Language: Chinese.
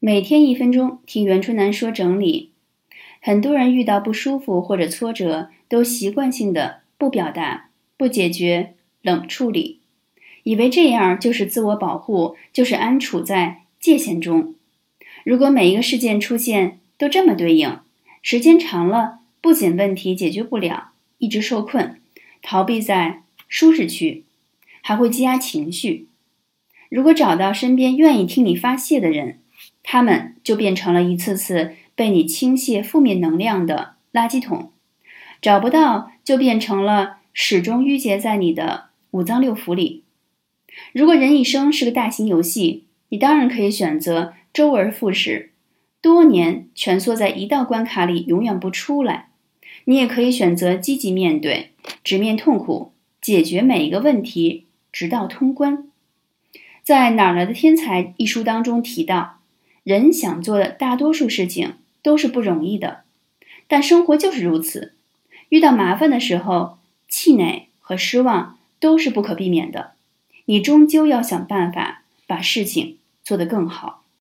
每天一分钟，听袁春楠说整理。很多人遇到不舒服或者挫折，都习惯性的不表达、不解决、冷处理，以为这样就是自我保护，就是安处在界限中。如果每一个事件出现都这么对应，时间长了，不仅问题解决不了，一直受困，逃避在舒适区，还会积压情绪。如果找到身边愿意听你发泄的人，他们就变成了一次次被你倾泻负面能量的垃圾桶；找不到，就变成了始终淤结在你的五脏六腑里。如果人一生是个大型游戏，你当然可以选择周而复始，多年蜷缩在一道关卡里永远不出来；你也可以选择积极面对，直面痛苦，解决每一个问题，直到通关。在《哪来的天才》一书当中提到。人想做的大多数事情都是不容易的，但生活就是如此。遇到麻烦的时候，气馁和失望都是不可避免的。你终究要想办法把事情做得更好。